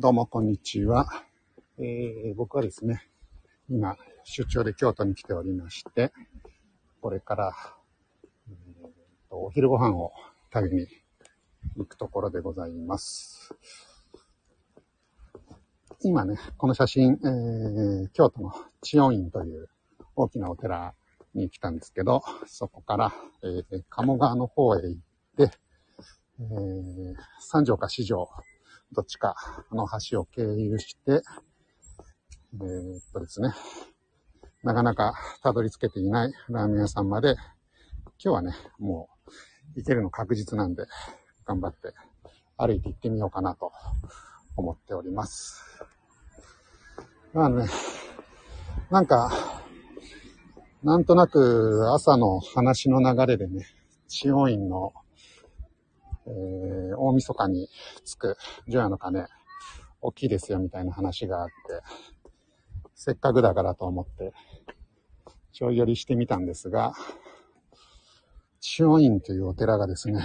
どうも、こんにちは。えー、僕はですね、今、出張で京都に来ておりまして、これから、えーとお昼ご飯を食べに行くところでございます。今ね、この写真、えー、京都の千代院という大きなお寺に来たんですけど、そこから、えー、鴨川の方へ行って、えー、三条か四条、どっちかの橋を経由して、えーっとですね、なかなかたどり着けていないラーメン屋さんまで、今日はね、もう行けるの確実なんで、頑張って歩いて行ってみようかなと思っております。まあね、なんか、なんとなく朝の話の流れでね、千代院の、えー大晦日に着く除夜の鐘、大きいですよみたいな話があって、せっかくだからと思って、ちょい寄りしてみたんですが、千代院というお寺がですね、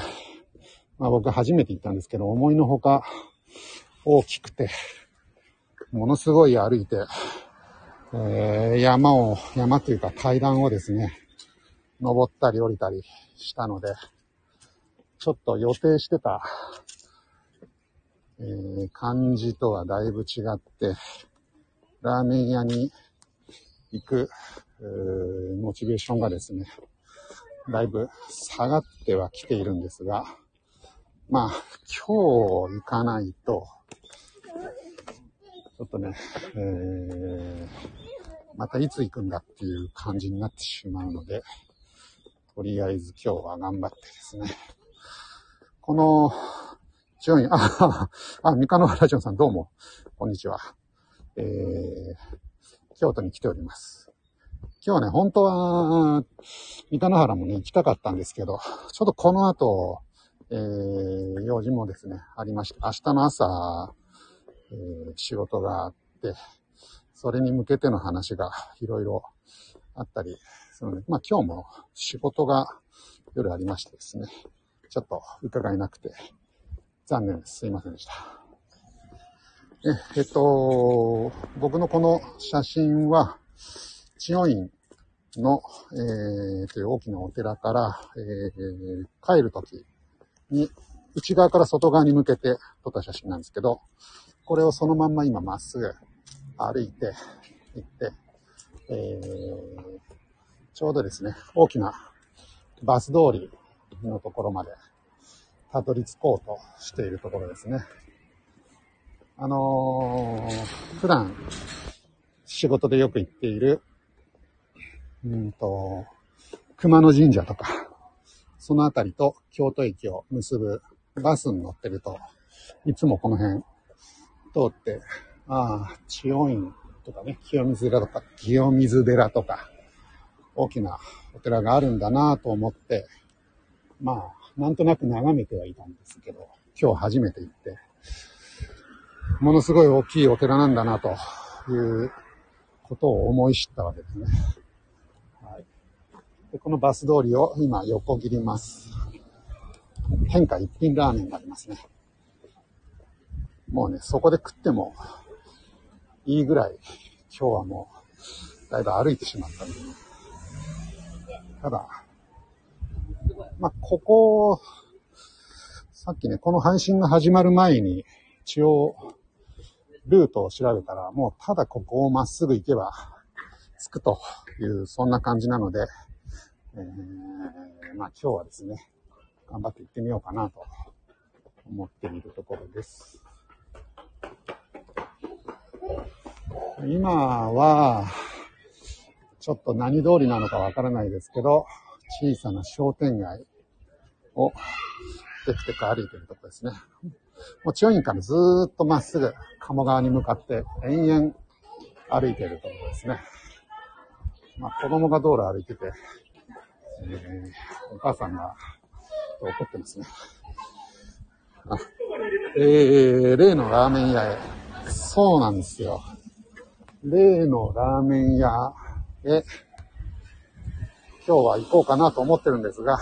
まあ僕初めて行ったんですけど、思いのほか大きくて、ものすごい歩いて、えー山を、山というか階段をですね、登ったり降りたりしたので、ちょっと予定してた、えー感じとはだいぶ違って、ラーメン屋に行く、えーモチベーションがですね、だいぶ下がってはきているんですが、まあ、今日行かないと、ちょっとね、えーまたいつ行くんだっていう感じになってしまうので、とりあえず今日は頑張ってですね、この、順位、あ、あ、三日野原ジョンさんどうも、こんにちは。えー、京都に来ております。今日ね、本当は、三日野原もね、行きたかったんですけど、ちょっとこの後、えー、用事もですね、ありまして、明日の朝、えー仕事があって、それに向けての話がいろいろあったりするので、まあ今日も仕事が夜ありましてですね、ちょっと伺えなくて、残念です。すいませんでした。え、えっと、僕のこの写真は、千代院の、えー、という大きなお寺から、えー帰るときに、内側から外側に向けて撮った写真なんですけど、これをそのまんま今まっすぐ歩いて行って、えーちょうどですね、大きなバス通りのところまでたどり着こうとしているところですね。あのー普段仕事でよく行っている、うんと、熊野神社とか、そのあたりと京都駅を結ぶバスに乗ってると、いつもこの辺通って、ああ、千代院とかね、清水寺とか、清水寺とか、大きなお寺があるんだなと思って、まあ、なんとなく眺めてはいたんですけど、今日初めて行って、ものすごい大きいお寺なんだなということを思い知ったわけですね。はい、でこのバス通りを今横切ります。変化一品ラーメンがありますね。もうね、そこで食ってもいいぐらい、今日はもう、だいぶ歩いてしまったんで、ねただ、まあ、ここ、さっきね、この配信が始まる前に、一応、ルートを調べたら、もうただここをまっすぐ行けば、着くという、そんな感じなので、えー、まあ今日はですね、頑張って行ってみようかなと思っているところです。今は、ちょっと何通りなのかわからないですけど、小さな商店街をテクテク歩いてるとこですね。もう千代院からずーっとまっすぐ鴨川に向かって延々歩いてるところですね。まあ子供が道路歩いてて、えーお母さんが怒ってますね。あえー、例のラーメン屋へ。そうなんですよ。例のラーメン屋へ、今日は行こうかなと思ってるんですが、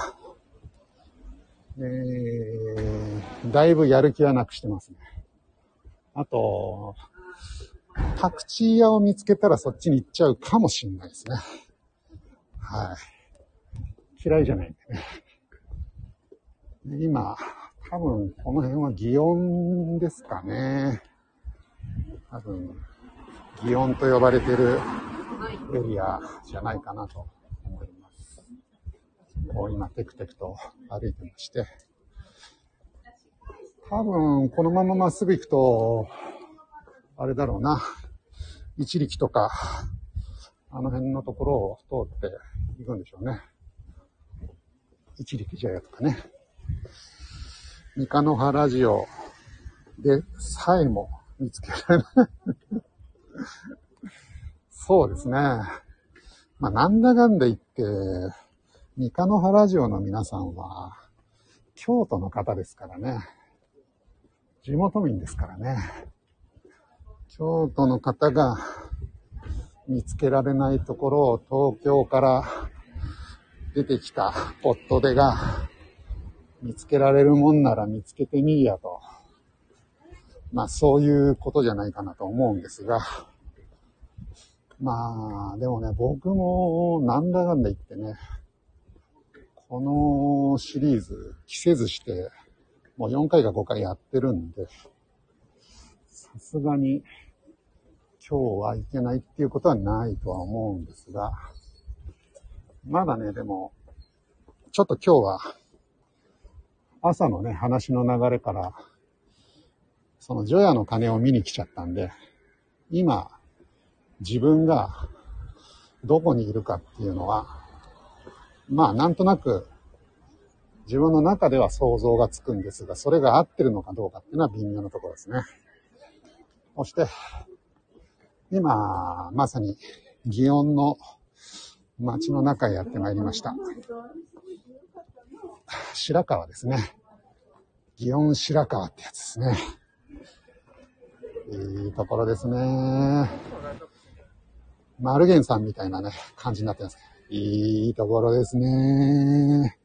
えー、だいぶやる気はなくしてますね。あと、パクチー屋を見つけたらそっちに行っちゃうかもしんないですね。はい。嫌いじゃないんでね。今、多分この辺は祇園ですかね。多分、祇園と呼ばれてるエリアじゃないかなと。こう今、テクテクと歩いてまして。多分、このまままっすぐ行くと、あれだろうな。一力とか、あの辺のところを通って行くんでしょうね。一力茶屋とかね。三日の原ラジオでさえも見つけられないそうですね。まあ、なんだかんだ言って、三日の原城の皆さんは、京都の方ですからね。地元民ですからね。京都の方が見つけられないところを東京から出てきた夫手が見つけられるもんなら見つけてみいやと。まあそういうことじゃないかなと思うんですが。まあでもね、僕もなんだかんだ言ってね、このシリーズ着せずして、もう4回か5回やってるんで、さすがに今日はいけないっていうことはないとは思うんですが、まだね、でも、ちょっと今日は朝のね、話の流れから、その除夜の鐘を見に来ちゃったんで、今、自分がどこにいるかっていうのは、まあなんとなく自分の中では想像がつくんですが、それが合ってるのかどうかっていうのは微妙なところですね。そして、今、まさに祇園の街の中へやってまいりました。白川ですね。祇園白川ってやつですね。いいところですね。マルゲンさんみたいなね、感じになってます。いいところですね。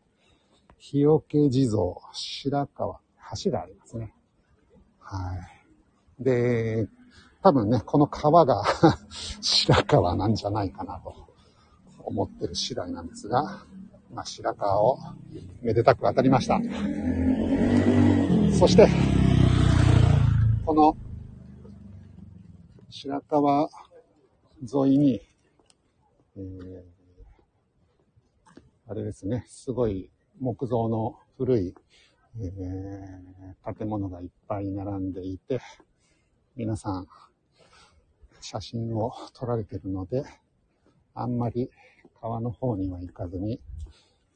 日よけ地蔵、白川、橋がありますね。はい。で、多分ね、この川が 白川なんじゃないかなと思ってる次第なんですが、まあ、白川をめでたく渡りました。そして、この白川沿いに、えー、あれですね、すごい木造の古い、えー、建物がいっぱい並んでいて、皆さん写真を撮られてるので、あんまり川の方には行かずに、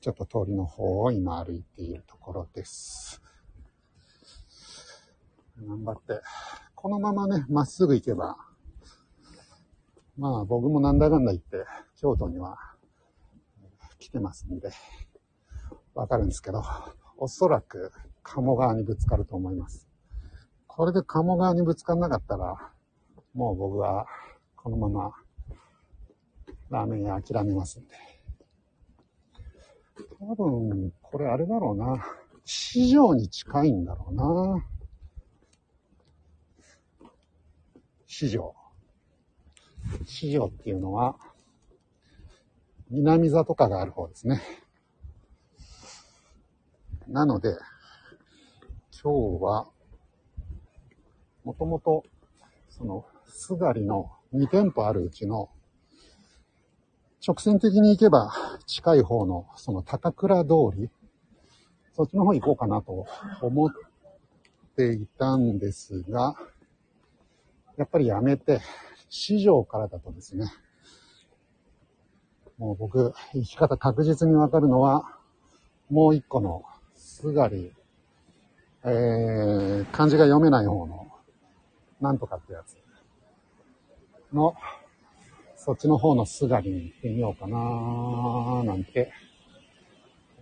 ちょっと通りの方を今歩いているところです。頑張って。このままね、まっすぐ行けば、まあ僕もなんだかんだ言って、京都には来てますんで、わかるんですけど、おそらく鴨川にぶつかると思います。これで鴨川にぶつかんなかったら、もう僕はこのままラーメン屋諦めますんで。多分、これあれだろうな。市場に近いんだろうな。市場。市場っていうのは、南座とかがある方ですね。なので、今日は、もともと、その、すがりの2店舗あるうちの、直線的に行けば近い方の、その高倉通り、そっちの方行こうかなと思っていたんですが、やっぱりやめて、市場からだとですね、もう僕、生き方確実にわかるのは、もう一個の、すがり、えー、漢字が読めない方の、なんとかってやつの、そっちの方のすがりに行ってみようかなーなんて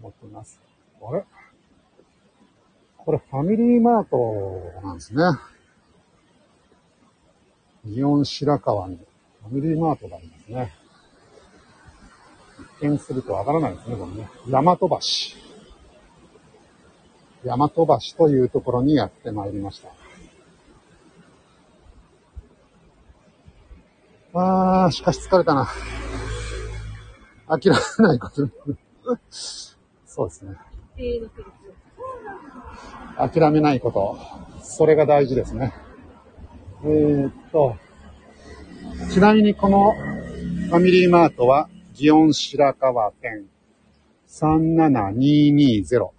思っています。あれ？これファミリーマートなんですね。祇園白川にファミリーマートがありますね。一見するとわからないですね、これね。大和橋。大和橋というところにやってまいりました。あー、しかし疲れたな。諦めないこと。そうですね。諦めないこと。それが大事ですね。えー、っと、ちなみにこのファミリーマートは、祇園白川店37220。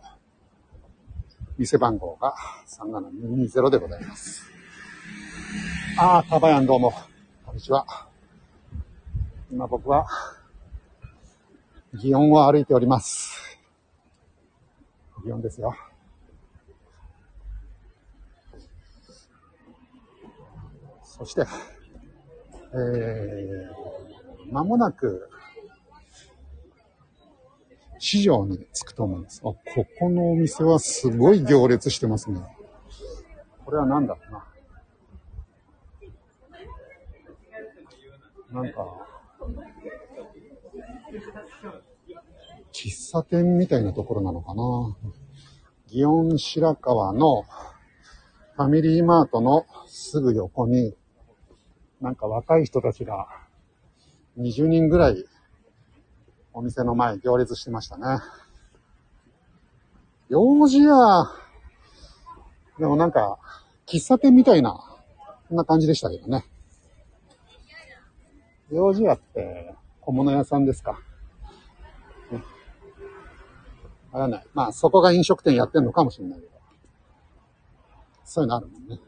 店番号が37220でございます。あー、タバヤンどうも。こんにちは。今僕は、祇園を歩いております。祇園ですよ。そして、えー、間もなく、市場に着くと思うんです。あ、ここのお店はすごい行列してますね。これは何だろうな。なんか、喫茶店みたいなところなのかな。祇園白川のファミリーマートのすぐ横に、なんか若い人たちが20人ぐらいお店の前行列してましたね。用事や、でもなんか喫茶店みたいな、そんな感じでしたけどね。用事屋って小物屋さんですか。ね、わかんない。まあそこが飲食店やってんのかもしれないけど。そういうのあるもんね。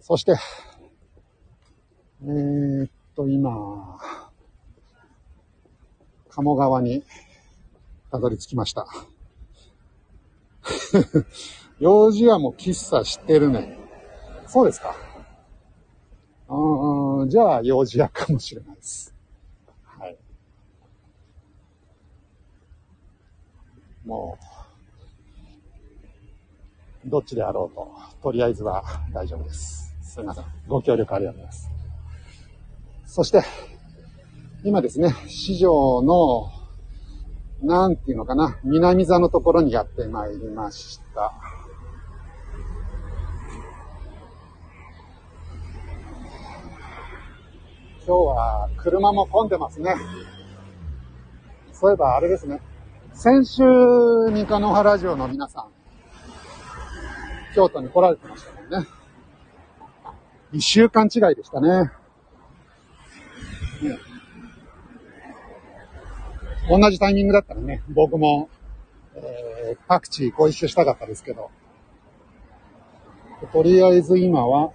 そして、えー、っと、今、鴨川にたどり着きました。用事はもう喫茶知ってるね。そうですか。あじゃあ、用事屋かもしれないです。はい。もう、どっちであろうと、とりあえずは大丈夫です。すいません。ご協力ありがとうございます。そして、今ですね、市場の、なんていうのかな、南座のところにやってまいりました。今日は車も混んでますね。そういえばあれですね。先週、ニカノハラジオの皆さん、京都に来られてましたもんね。一週間違いでしたね。ね同じタイミングだったらね、僕も、えー、各地ご一緒したかったですけど、とりあえず今は、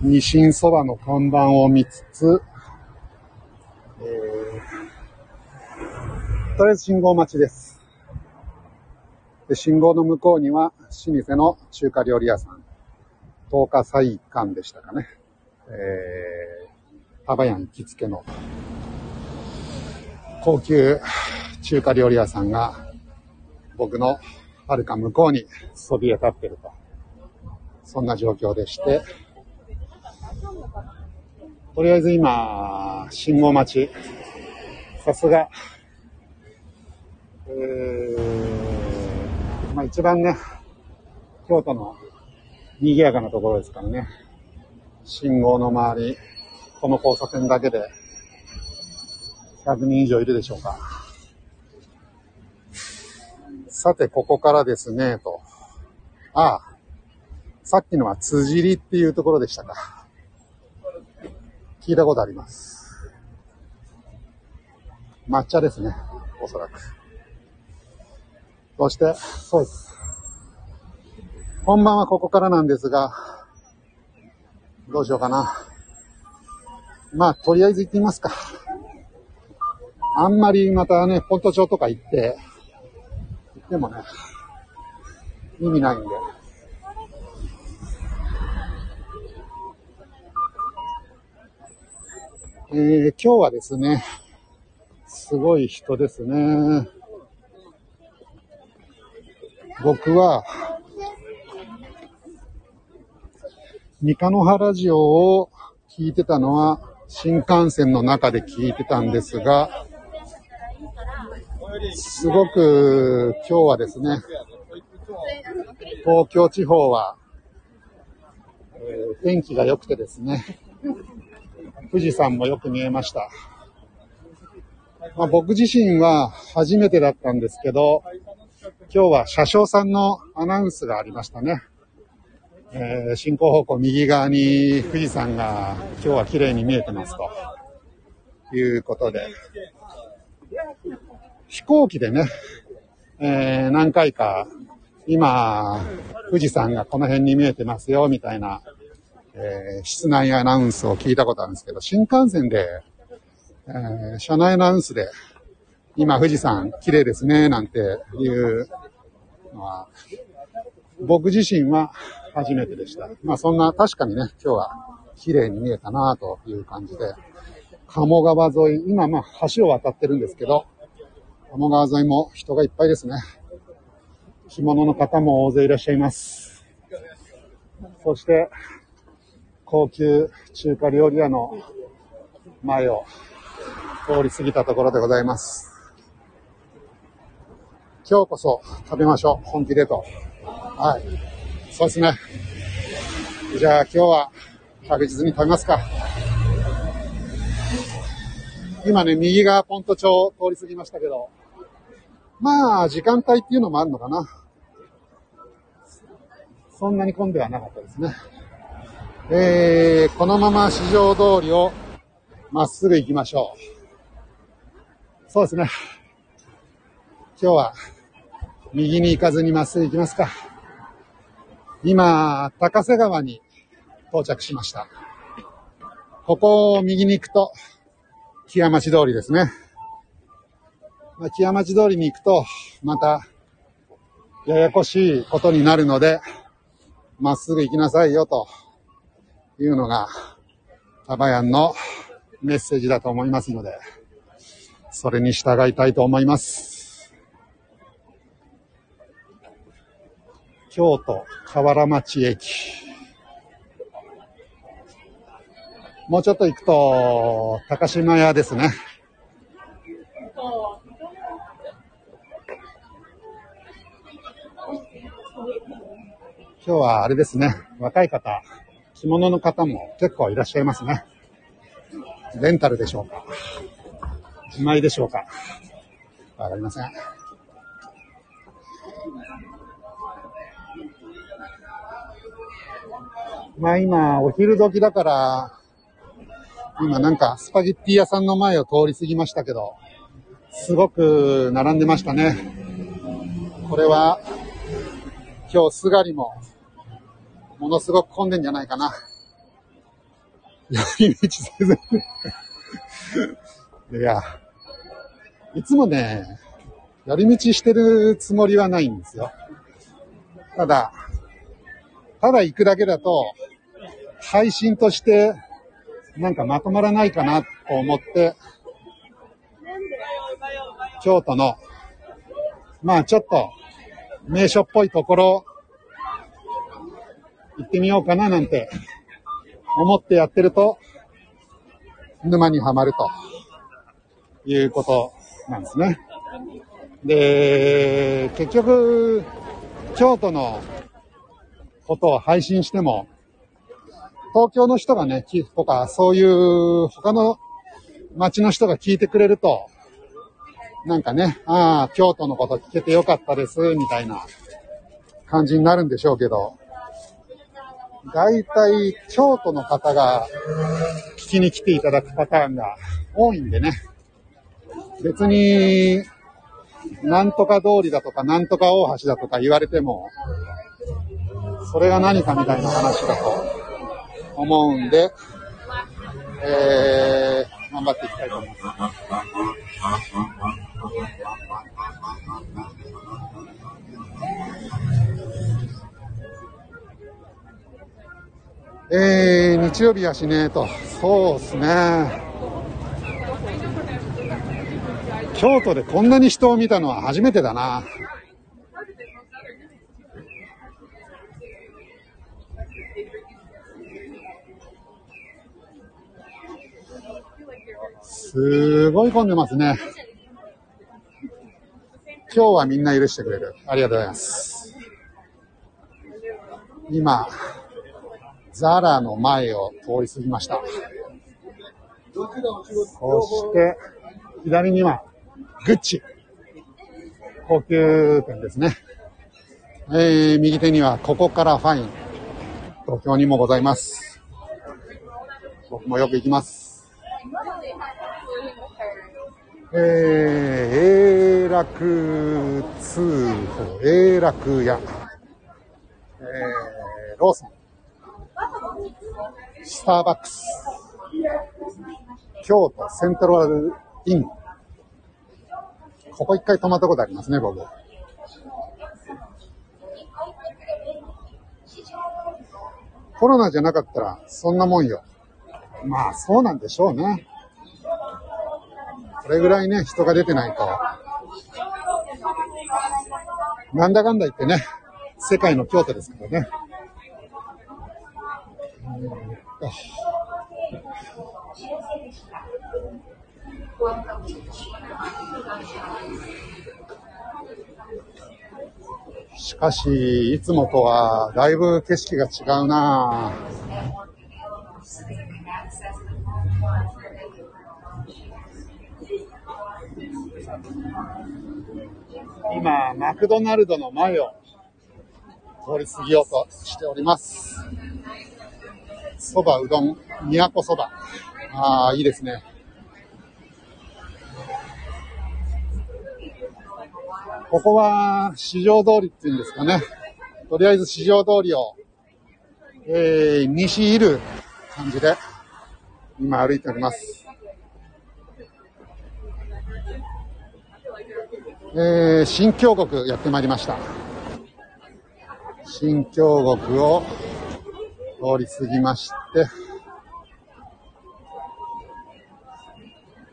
二神そばの看板を見つつ、えー、とりあえず信号待ちです。で信号の向こうには、老舗の中華料理屋さん、東華菜館でしたかね。えー、タバヤン行きつけの高級中華料理屋さんが僕のはるか向こうにそびえ立ってると。そんな状況でして、とりあえず今、信号待ち。さすが、えー、まあ一番ね、京都の賑やかなところですからね。信号の周り、この交差点だけで100人以上いるでしょうか。さて、ここからですね、と。ああ、さっきのは辻りっていうところでしたか。聞いたことあります。抹茶ですね、おそらく。そして、そうです。本番はここからなんですが、どうしようかな。まあ、とりあえず行ってみますか。あんまりまたね、ポント町とか行って、行ってもね、意味ないんで。えー、今日はですね、すごい人ですね。僕は、三日野原ジオを聞いてたのは、新幹線の中で聞いてたんですが、すごく今日はですね、東京地方は、え天気が良くてですね、富士山もよく見えました。まあ、僕自身は初めてだったんですけど、今日は車掌さんのアナウンスがありましたね。えー、進行方向右側に富士山が今日は綺麗に見えてますということで、飛行機でね、えー、何回か今、富士山がこの辺に見えてますよ、みたいな、えー、室内アナウンスを聞いたことあるんですけど、新幹線で、えー、車内アナウンスで、今富士山綺麗ですね、なんていうのは、僕自身は初めてでした。まあそんな、確かにね、今日は綺麗に見えたなという感じで、鴨川沿い、今まあ橋を渡ってるんですけど、鴨川沿いも人がいっぱいですね。着物の方も大勢いらっしゃいます。そして、高級中華料理屋の前を通り過ぎたところでございます。今日こそ食べましょう。本気でと。はい。そうですね。じゃあ今日は確実に食べますか。今ね、右側ポント町通り過ぎましたけど、まあ、時間帯っていうのもあるのかな。そんなに混んではなかったですね。えー、このまま市場通りをまっすぐ行きましょう。そうですね。今日は右に行かずにまっすぐ行きますか。今、高瀬川に到着しました。ここを右に行くと、木屋町通りですね。木屋町通りに行くと、また、ややこしいことになるので、まっすぐ行きなさいよ、というのが、タバヤンのメッセージだと思いますので、それに従いたいと思います。京都河原町駅。もうちょっと行くと、高島屋ですね。今日はあれですね、若い方、着物の方も結構いらっしゃいますね。レンタルでしょうか自前でしょうかわかりません。まあ今、お昼時だから、今なんかスパゲッティ屋さんの前を通り過ぎましたけど、すごく並んでましたね。これは、今日すがりも、ものすごく混んでんじゃないかな。寄り道せず いや、いつもね、寄り道してるつもりはないんですよ。ただ、ただ行くだけだと、配信としてなんかまとまらないかなと思って、京都の、まあちょっと名所っぽいところ行ってみようかななんて思ってやってると沼にはまるということなんですね。で、結局、京都のことを配信しても、東京の人がね、とか、そういう他の街の人が聞いてくれると、なんかね、ああ、京都のこと聞けてよかったです、みたいな感じになるんでしょうけど、大体京都の方が聞きに来ていただくパターンが多いんでね、別に、なんとか通りだとか、なんとか大橋だとか言われても、それが何かみたいな話だと思うんで、えー、頑張っていきたいと思います。えー、日曜日やしねえと、そうっすね。京都でこんなに人を見たのは初めてだな。すごい混んでますね。今日はみんな許してくれる。ありがとうございます。今、ザラの前を通り過ぎました。そして、左には、グッチ。高級店ですね。えー、右手には、ここからファイン。東京にもございます。僕もよく行きます。えー、永楽通報、永楽屋。えー、ローソン。スターバックス。京都セントラルイン。ここ一回泊まったことありますね、僕。コロナじゃなかったら、そんなもんよ。まあ、そうなんでしょうね。これぐらいね、人が出てないと。なんだかんだ言ってね、世界の京都ですからね。しかし、いつもとはだいぶ景色が違うな今、マクドナルドの前を通り過ぎようとしております。そば、うどん、都そば。ああ、いいですね。ここは市場通りっていうんですかね。とりあえず市場通りを、えー、西いる感じで、今歩いております。えー、新京極やってまいりました。新京極を通り過ぎまして、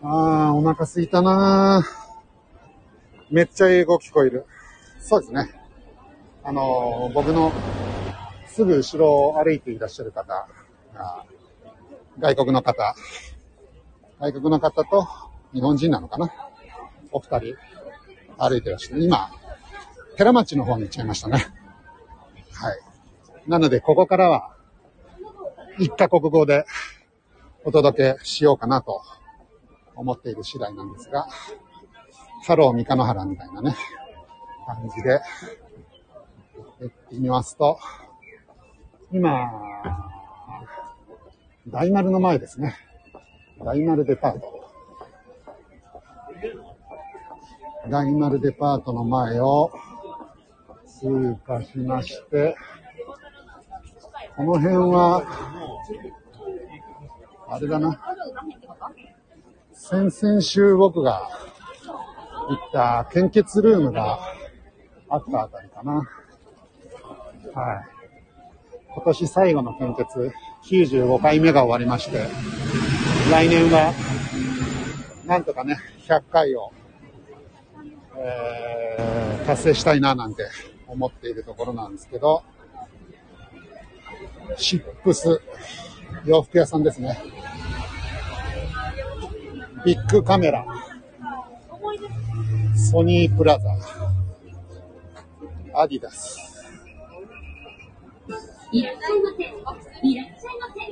あー、お腹すいたなー。めっちゃ英語聞こえる。そうですね。あのー僕のすぐ後ろを歩いていらっしゃる方が、外国の方、外国の方と日本人なのかなお二人歩いてらっしゃる。今、寺町の方に行っちゃいましたね。はい。なので、ここからは、一カ国語でお届けしようかなと思っている次第なんですが、ハロー三日野原みたいなね、感じで、やってみますと、今、大丸の前ですね。大丸デパート。大丸デパートの前を通過しまして、この辺は、あれだな。先々週僕が行った献血ルームがあったあたりかな。はい。今年最後の献血、95回目が終わりまして、来年は、なんとかね、100回を、えー、達成したいななんて思っているところなんですけど、シップス、洋服屋さんですね。ビッグカメラ、ソニープラザ、アディダス、いらっしゃいませ。いらっしゃいませ。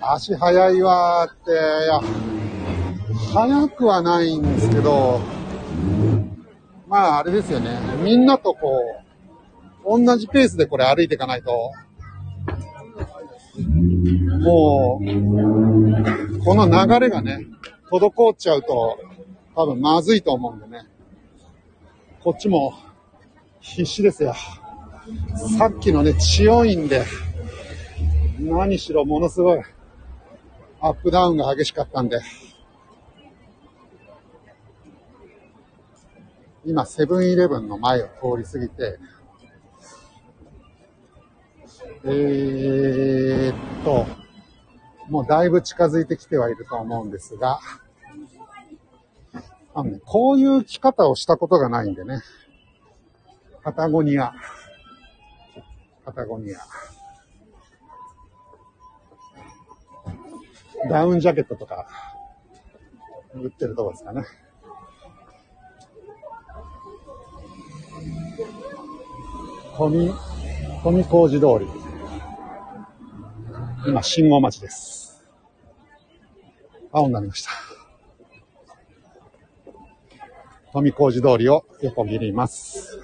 足早いわーって、いや、早くはないんですけど、まああれですよね。みんなとこう、同じペースでこれ歩いていかないと、もう、この流れがね、滞っちゃうと、多分まずいと思うんでね。こっちも必死ですよ。さっきのね、強いんで、何しろものすごいアップダウンが激しかったんで、今、セブンイレブンの前を通り過ぎて、えーっと、もうだいぶ近づいてきてはいると思うんですが、あのね、こういう着方をしたことがないんでね、パタゴニア、パタゴニア。ダウンジャケットとか、売ってるとこですかね。混み、富小路通り。今、信号待ちです。青になりました。富小路通りを横切ります。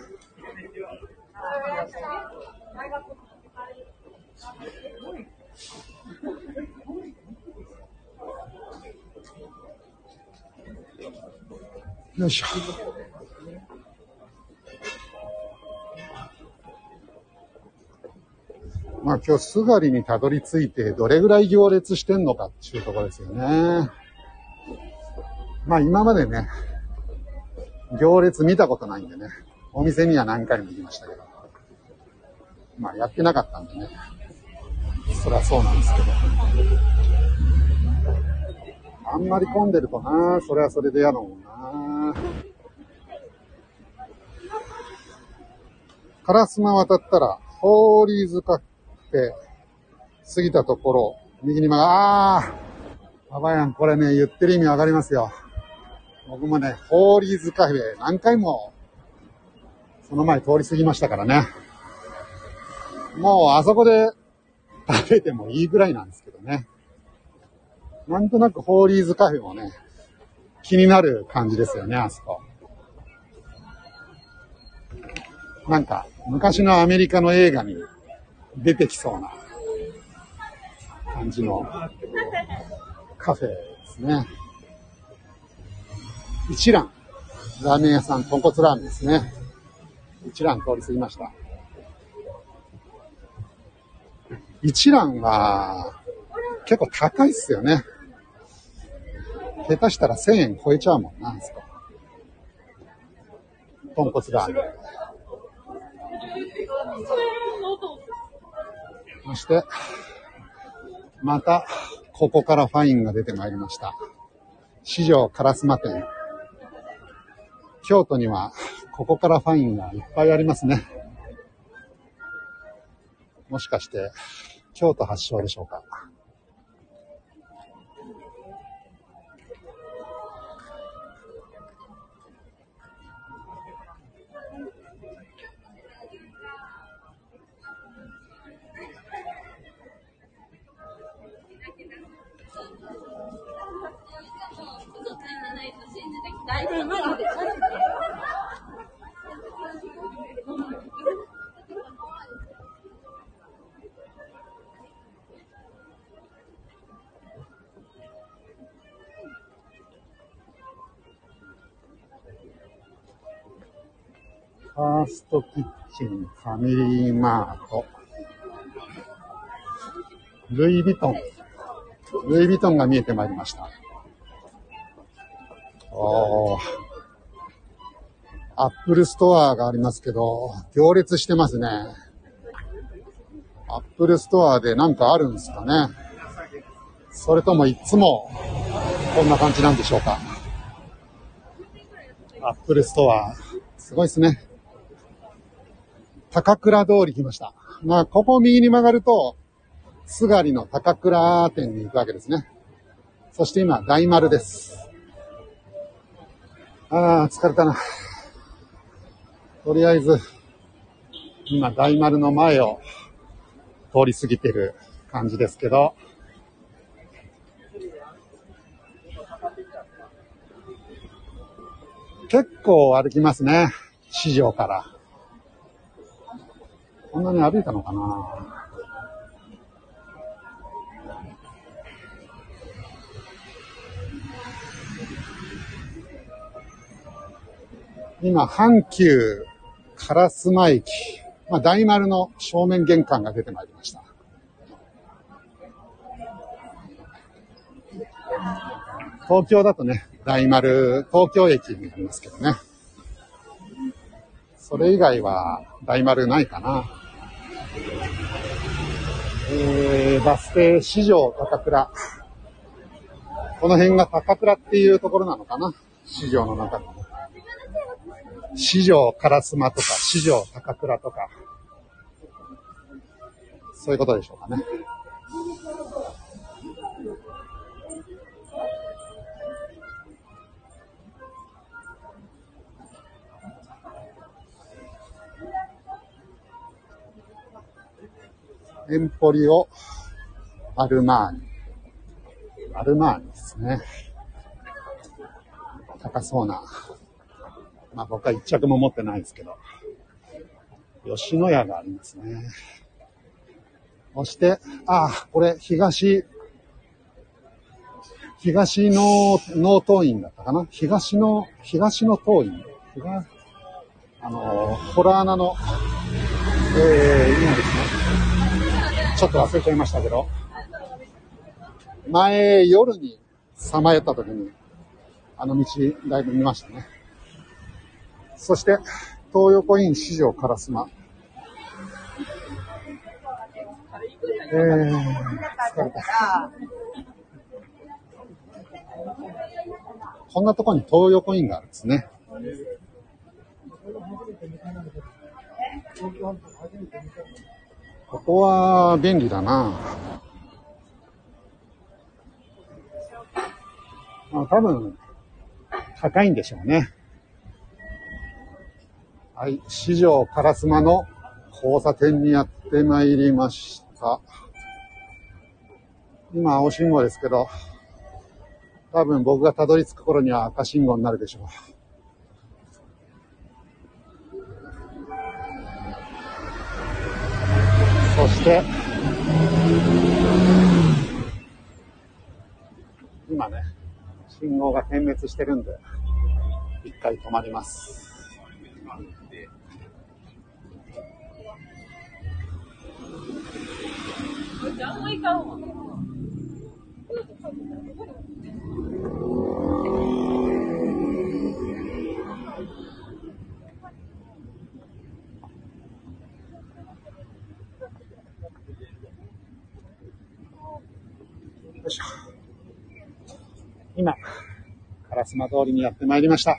よいしょ。まあ今日、すがりにたどり着いて、どれぐらい行列してんのかっていうとこですよね。まあ今までね、行列見たことないんでね、お店には何回も行きましたけど、まあやってなかったんでね、そりゃそうなんですけど。あんまり混んでるとな、それはそれで嫌だもんな。烏丸渡ったら、ホーリーズカフェ、過ぎたところ、右に曲が、あー、ババヤン、これね、言ってる意味わかりますよ。僕もね、ホーリーズカフェ、何回も、その前通り過ぎましたからね。もう、あそこで食べてもいいぐらいなんですけどね。なんとなくホーリーズカフェもね、気になる感じですよね、あそこ。なんか、昔のアメリカの映画に出てきそうな感じのカフェですね。一蘭。ラーメン屋さん、豚骨ラーメンですね。一蘭通り過ぎました。一蘭は結構高いっすよね。下手したら1000円超えちゃうもんなんですか。豚骨ラーメン。そして、また、ここからファインが出てまいりました。四条烏丸店。京都には、ここからファインがいっぱいありますね。もしかして、京都発祥でしょうか。ファーストキッチン、ファミリーマート、ルイ・ヴィトン、ルイ・ヴィトンが見えてまいりました。おーアップルストアがありますけど、行列してますね。アップルストアでなんかあるんですかね。それともいつもこんな感じなんでしょうか。アップルストア、すごいですね。高倉通り来ました。まあ、ここを右に曲がると、すがりの高倉店に行くわけですね。そして今、大丸です。ああ、疲れたな。とりあえず、今、大丸の前を通り過ぎてる感じですけど、結構歩きますね。市場から。こんなに歩いたのかな？今、阪急烏丸駅、まあ、大丸の正面玄関が出てまいりました。東京だとね、大丸、東京駅になりますけどね。それ以外は大丸ないかな。えー、バス停市場高倉。この辺が高倉っていうところなのかな？市場の中の。市場烏丸とか、市場高倉とか。そういうことでしょうかね。エンポリオ・アルマーニ。アルマーニですね。高そうな。まあ僕は一着も持ってないですけど。吉野家がありますね。そして、ああ、これ、東、東の農東院だったかな？東の、東の東院。東、あの、ホラー穴の、えー、今ですね。ちょっと忘れちゃいましたけど、前、夜にさまよった時に、あの道、だいぶ見ましたね。そして、東横イン市場烏丸。えー、疲れた。こんなとこに東横インがあるんですね。ここは便利だなまあ、多分、高いんでしょうね。はい、市場烏丸の交差点にやってまいりました。今、青信号ですけど、多分僕がたどり着く頃には赤信号になるでしょう。して、今ね、信号が点滅してるんで、一回止まります。よいしょ。今、烏丸通りにやってまいりました。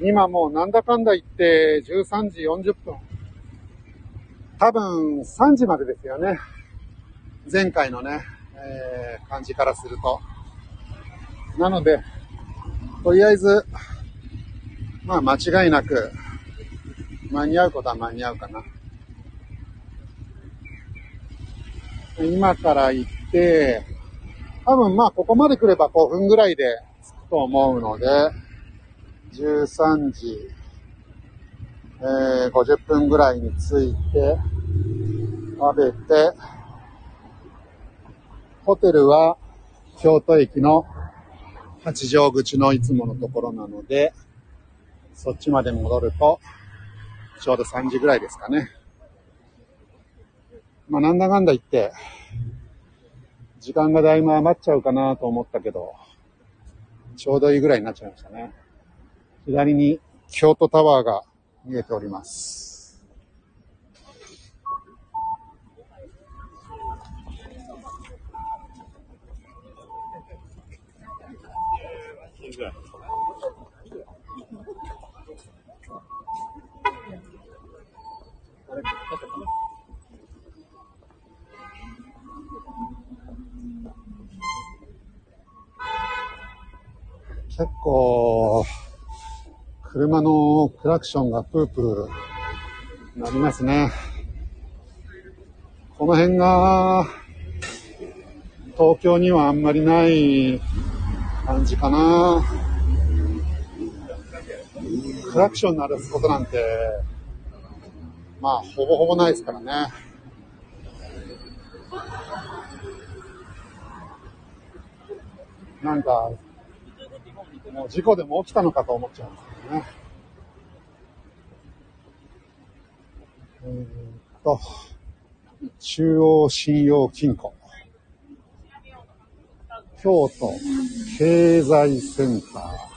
今もうなんだかんだ言って13時40分。多分3時までですよね。前回のね、えー感じからすると。なので、とりあえず、まあ間違いなく、間に合うことは間に合うかな。今から行って、多分まあここまで来れば5分ぐらいで着くと思うので、13時、えー50分ぐらいに着いて、食べて、ホテルは京都駅の八丈口のいつものところなので、そっちまで戻ると、ちょうど3時ぐらいですかね。まあなんだかんだ言って、時間がだいぶ余っちゃうかなと思ったけど、ちょうどいいぐらいになっちゃいましたね。左に京都タワーが見えております。結構、車のクラクションがプープーなりますね。この辺が、東京にはあんまりない感じかな。クラクション鳴らすことなんて、まあ、ほぼほぼないですからね。なんか、もう事故でも起きたのかと思っちゃうんですけどね。えっと、中央信用金庫。京都経済センター。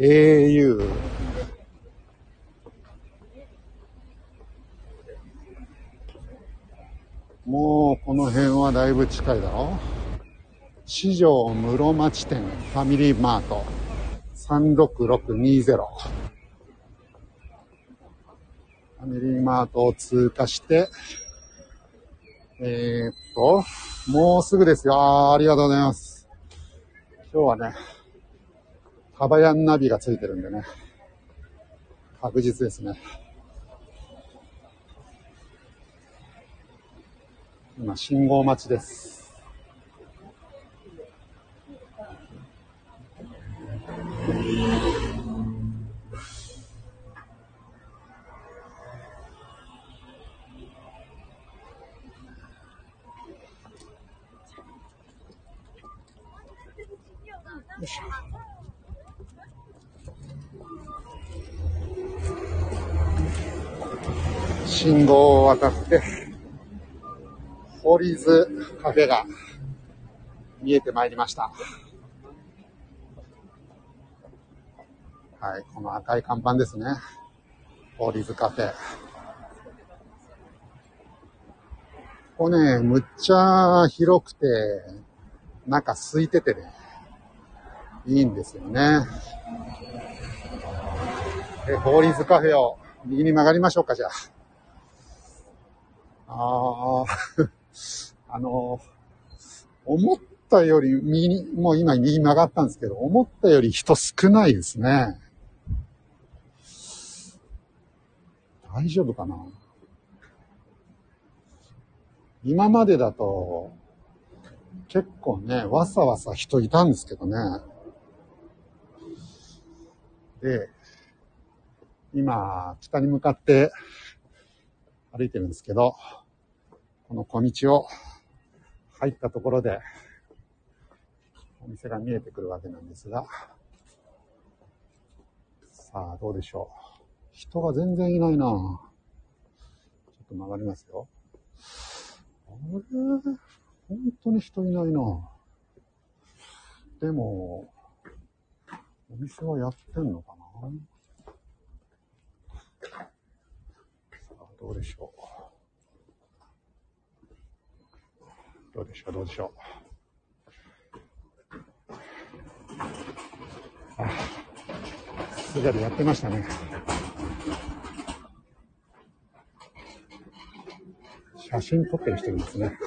Au もうこの辺はだいぶ近いだろ。四条室町店ファミリーマート。36620ファミリーマートを通過して。えー、っともうすぐですよ。ありがとうございます。今日はねタバヤンナビがついてるんでね。確実ですね。今信号待ちです。よいしょ。信号を渡って、ホーリーズカフェが見えてまいりました。はい、この赤い看板ですね。ホーリーズカフェ。ここね、むっちゃ広くて、中空いててね、いいんですよね。え、ホーリーズカフェを右に曲がりましょうか、じゃあ。ああ、あの、思ったより右に、もう今右曲がったんですけど、思ったより人少ないですね。大丈夫かな？今までだと、結構ね、わさわさ人いたんですけどね。で、今、北に向かって歩いてるんですけど、この小道を入ったところで、お店が見えてくるわけなんですが、さあ、どうでしょう。人が全然いないなちょっと曲がりますよ。あれ？本当に人いないなでも、お店はやってんのかなさあ、どうでしょう。どうでしょう、どうでしょう。あ、すでにやってましたね。写真撮ってる人いますね。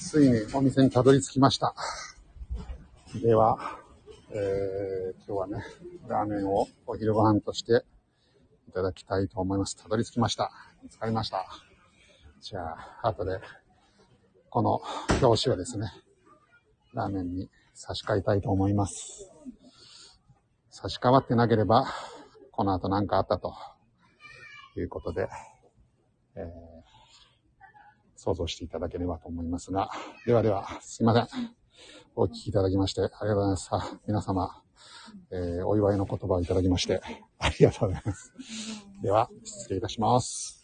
ついにお店にたどり着きました。では、えー、今日はね、ラーメンをお昼ご飯としていただきたいと思います。たどり着きました。見つかりました。じゃあ、後で、この表紙をですね、ラーメンに差し替えたいと思います。差し替わってなければ、この後何かあったということで、えー想像していただければと思いますが、ではでは、すいません。お聞きいただきまして、ありがとうございます。あ。皆様、えーお祝いの言葉をいただきまして、ありがとうございます。では、失礼いたします。